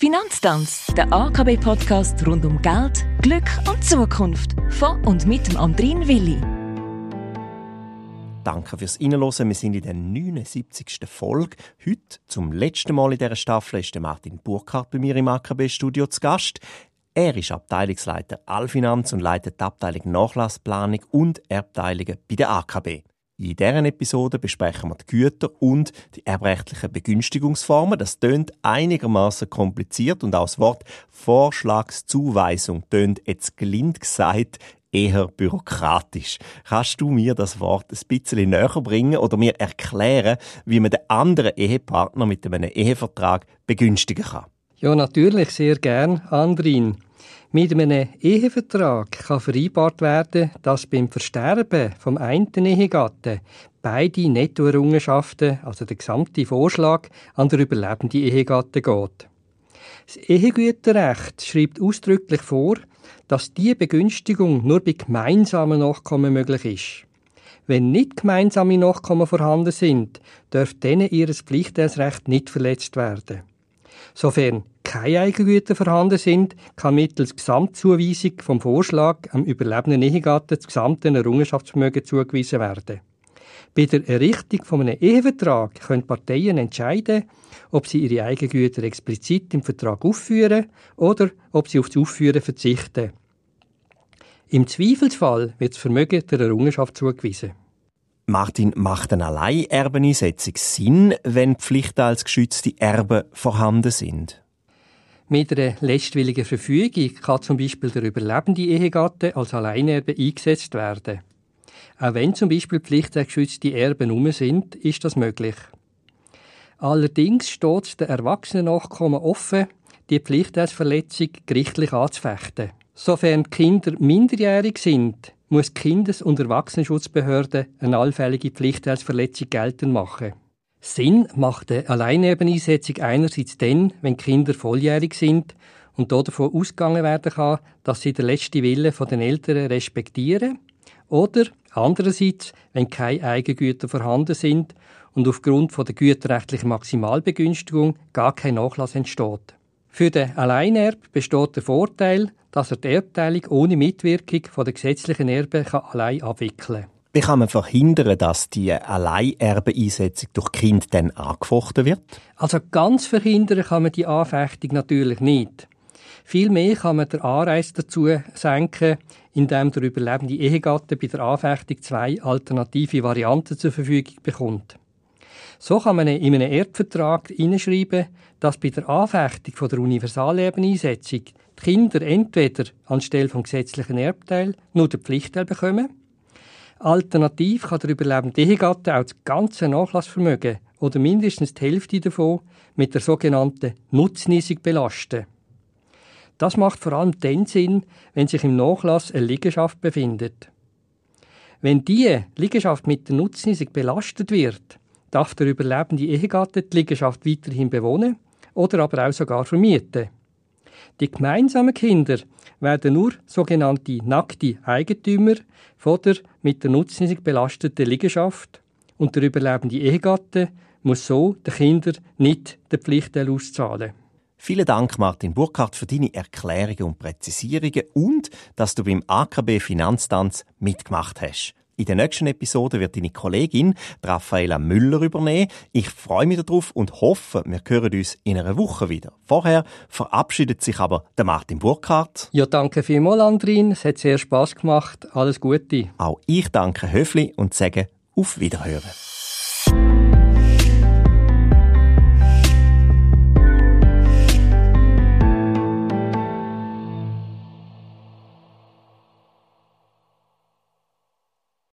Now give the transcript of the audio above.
Finanztanz, der AKB-Podcast rund um Geld, Glück und Zukunft. Von und mit dem Andrin Willi. Danke fürs Reinhören. Wir sind in der 79. Folge. Heute, zum letzten Mal in dieser Staffel, ist Martin Burkhardt bei mir im AKB-Studio zu Gast. Er ist Abteilungsleiter Allfinanz und leitet die Abteilung Nachlassplanung und Erbteilungen bei der AKB. In dieser Episode besprechen wir die Güter und die erbrechtlichen Begünstigungsformen. Das tönt einigermaßen kompliziert und auch das Wort Vorschlagszuweisung tönt jetzt gelind gesagt eher bürokratisch. Kannst du mir das Wort ein bisschen näher bringen oder mir erklären, wie man den anderen Ehepartner mit einem Ehevertrag begünstigen kann? Ja, natürlich, sehr gern, Andrin. Mit einem Ehevertrag kann vereinbart werden, dass beim Versterben vom einen Ehegatten beide Nettoerrungenschaften, also der gesamte Vorschlag, an der überlebenden Ehegatte geht. Das Ehegüterrecht schreibt ausdrücklich vor, dass diese Begünstigung nur bei gemeinsamen Nachkommen möglich ist. Wenn nicht gemeinsame Nachkommen vorhanden sind, dürfte denen ihr Pflichtteilsrecht nicht verletzt werden. Sofern keine Eigengüter vorhanden sind, kann mittels Gesamtzuweisung vom Vorschlag am überlebenden Ehegatten das gesamte Errungenschaftsvermögen zugewiesen werden. Bei der Errichtung von einem Ehevertrag können Parteien entscheiden, ob sie ihre Eigengüter explizit im Vertrag aufführen oder ob sie auf das Aufführen verzichten. Im Zweifelsfall wird das Vermögen der Errungenschaft zugewiesen. Martin, macht eine Alleinerbeneinsetzung Sinn, wenn pflichtteilsgeschützte Erben vorhanden sind? Mit einer letztwilligen Verfügung kann zum Beispiel der überlebende Ehegatte als Alleinerbe eingesetzt werden. Auch wenn zum Beispiel pflichtgeschützte Erben um sind, ist das möglich. Allerdings steht es den erwachsenen Nachkommen offen, die Pflichtteilsverletzung gerichtlich anzufechten. Sofern Kinder minderjährig sind, muss die Kindes- und Erwachsenenschutzbehörde eine allfällige Pflichtteilsverletzung geltend machen. Sinn macht eine Alleinebeneinsetzung einerseits dann, wenn Kinder volljährig sind und davon ausgegangen werden kann, dass sie den letzten Willen den Eltern respektieren, oder andererseits, wenn keine Eigengüter vorhanden sind und aufgrund der güterrechtlichen Maximalbegünstigung gar kein Nachlass entsteht. Für den Alleinerb besteht der Vorteil, dass er die Erbteilung ohne Mitwirkung von der gesetzlichen Erben allein abwickeln kann. Wie kann man verhindern, dass die Alleinerbeeinsetzung durch Kind dann angefochten wird? Also ganz verhindern kann man die Anfechtung natürlich nicht. Vielmehr kann man den Anreiz dazu senken, indem der überlebende Ehegatte bei der Anfechtung zwei alternative Varianten zur Verfügung bekommt. So kann man in einem Erbvertrag hineinschreiben, dass bei der Anfechtung von der Universalerbeneinsetzung die Kinder entweder anstelle vom gesetzlichen Erbteil nur den Pflichtteil bekommen Alternativ kann der überlebende Ehegatte auch das ganze Nachlassvermögen oder mindestens die Hälfte davon mit der sogenannten Nutznießung belasten. Das macht vor allem dann Sinn, wenn sich im Nachlass eine Liegenschaft befindet. Wenn diese Liegenschaft mit der Nutznießung belastet wird, darf der überlebende Ehegatte die Liegenschaft weiterhin bewohnen oder aber auch sogar vermieten. Die gemeinsamen Kinder werden nur sogenannte nackte Eigentümer von der mit der Nutznießung belasteten Liegenschaft und der überlebende Ehegatte muss so den Kindern nicht den Pflichtteil auszahlen. Vielen Dank, Martin Burkhardt, für deine Erklärungen und Präzisierungen und dass du beim AKB Finanztanz mitgemacht hast. In der nächsten Episode wird deine Kollegin Raffaela Müller übernehmen. Ich freue mich darauf und hoffe, wir hören uns in einer Woche wieder. Vorher verabschiedet sich aber der Martin Burkhardt. Ja, danke vielmals, Andrin. Es hat sehr Spass gemacht. Alles Gute. Auch ich danke Höfli und sage auf Wiederhören.